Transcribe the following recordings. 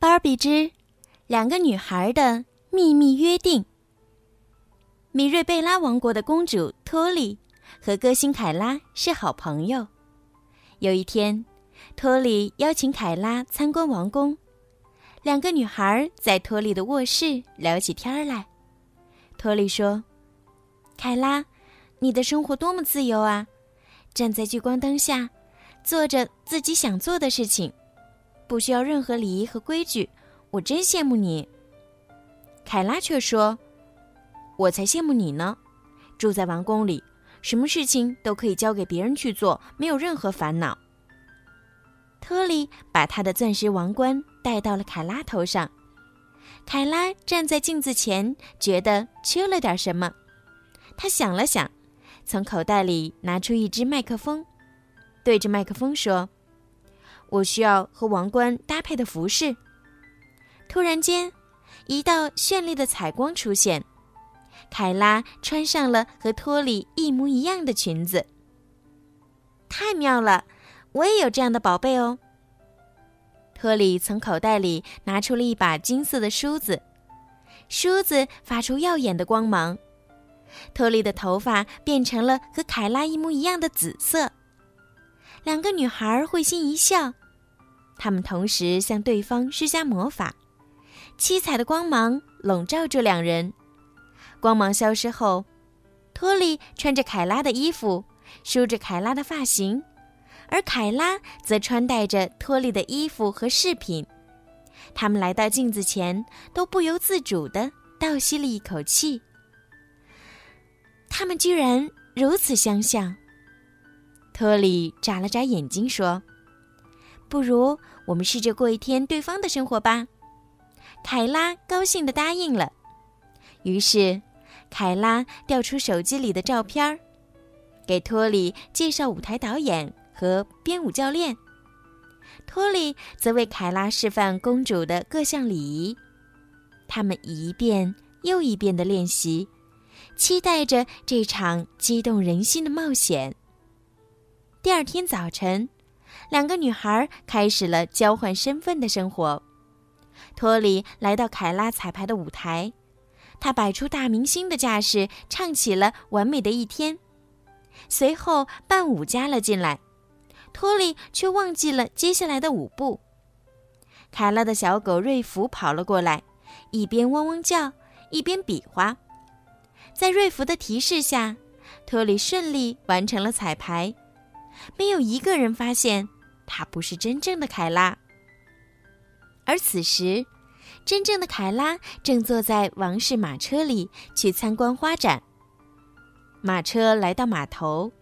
芭比之两个女孩的秘密约定。米瑞贝拉王国的公主托里和歌星凯拉是好朋友。有一天，托里邀请凯拉参观王宫，两个女孩在托里的卧室聊起天来。托里说：“凯拉，你的生活多么自由啊！站在聚光灯下，做着自己想做的事情。”不需要任何礼仪和规矩，我真羡慕你。凯拉却说：“我才羡慕你呢！住在王宫里，什么事情都可以交给别人去做，没有任何烦恼。”特里把他的钻石王冠戴到了凯拉头上。凯拉站在镜子前，觉得缺了点什么。他想了想，从口袋里拿出一支麦克风，对着麦克风说。我需要和王冠搭配的服饰。突然间，一道绚丽的彩光出现，凯拉穿上了和托里一模一样的裙子。太妙了，我也有这样的宝贝哦。托里从口袋里拿出了一把金色的梳子，梳子发出耀眼的光芒。托里的头发变成了和凯拉一模一样的紫色。两个女孩会心一笑。他们同时向对方施加魔法，七彩的光芒笼罩住两人。光芒消失后，托利穿着凯拉的衣服，梳着凯拉的发型，而凯拉则穿戴着托利的衣服和饰品。他们来到镜子前，都不由自主地倒吸了一口气。他们居然如此相像。托里眨了眨眼睛说。不如我们试着过一天对方的生活吧，凯拉高兴地答应了。于是，凯拉调出手机里的照片儿，给托里介绍舞台导演和编舞教练。托里则为凯拉示范公主的各项礼仪。他们一遍又一遍地练习，期待着这场激动人心的冒险。第二天早晨。两个女孩开始了交换身份的生活。托里来到凯拉彩排的舞台，他摆出大明星的架势，唱起了《完美的一天》。随后，伴舞加了进来，托里却忘记了接下来的舞步。凯拉的小狗瑞弗跑了过来，一边汪汪叫，一边比划。在瑞弗的提示下，托里顺利完成了彩排。没有一个人发现。她不是真正的凯拉，而此时，真正的凯拉正坐在王室马车里去参观花展。马车来到码头，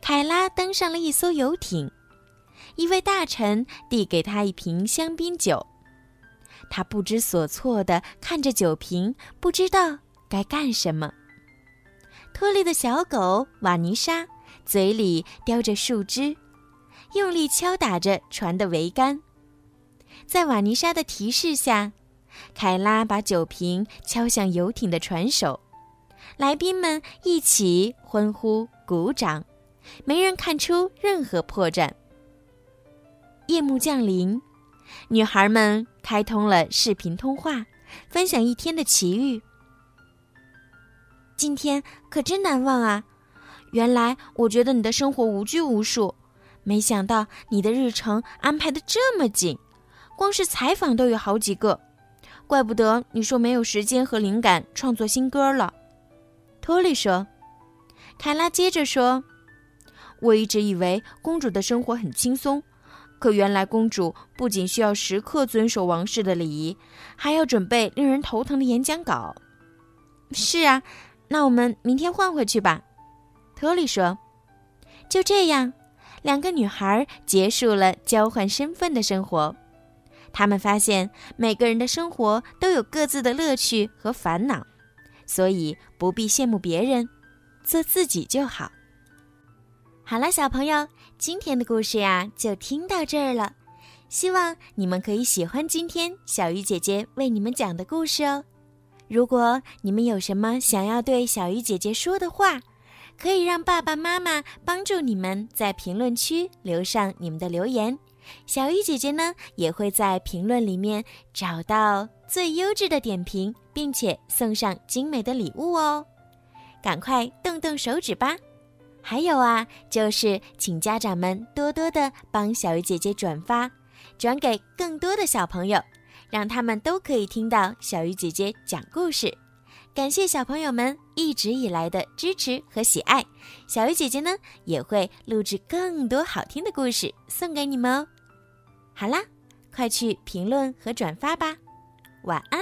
凯拉登上了一艘游艇，一位大臣递给他一瓶香槟酒，他不知所措地看着酒瓶，不知道该干什么。托利的小狗瓦尼莎嘴里叼着树枝。用力敲打着船的桅杆，在瓦尼莎的提示下，凯拉把酒瓶敲向游艇的船首，来宾们一起欢呼鼓掌，没人看出任何破绽。夜幕降临，女孩们开通了视频通话，分享一天的奇遇。今天可真难忘啊！原来我觉得你的生活无拘无束。没想到你的日程安排的这么紧，光是采访都有好几个，怪不得你说没有时间和灵感创作新歌了。托利说。凯拉接着说：“我一直以为公主的生活很轻松，可原来公主不仅需要时刻遵守王室的礼仪，还要准备令人头疼的演讲稿。”是啊，那我们明天换回去吧。托利说。就这样。两个女孩结束了交换身份的生活，她们发现每个人的生活都有各自的乐趣和烦恼，所以不必羡慕别人，做自己就好。好了，小朋友，今天的故事呀就听到这儿了，希望你们可以喜欢今天小鱼姐姐为你们讲的故事哦。如果你们有什么想要对小鱼姐姐说的话，可以让爸爸妈妈帮助你们在评论区留上你们的留言，小鱼姐姐呢也会在评论里面找到最优质的点评，并且送上精美的礼物哦。赶快动动手指吧！还有啊，就是请家长们多多的帮小鱼姐姐转发，转给更多的小朋友，让他们都可以听到小鱼姐姐讲故事。感谢小朋友们一直以来的支持和喜爱，小鱼姐姐呢也会录制更多好听的故事送给你们哦。好啦，快去评论和转发吧，晚安。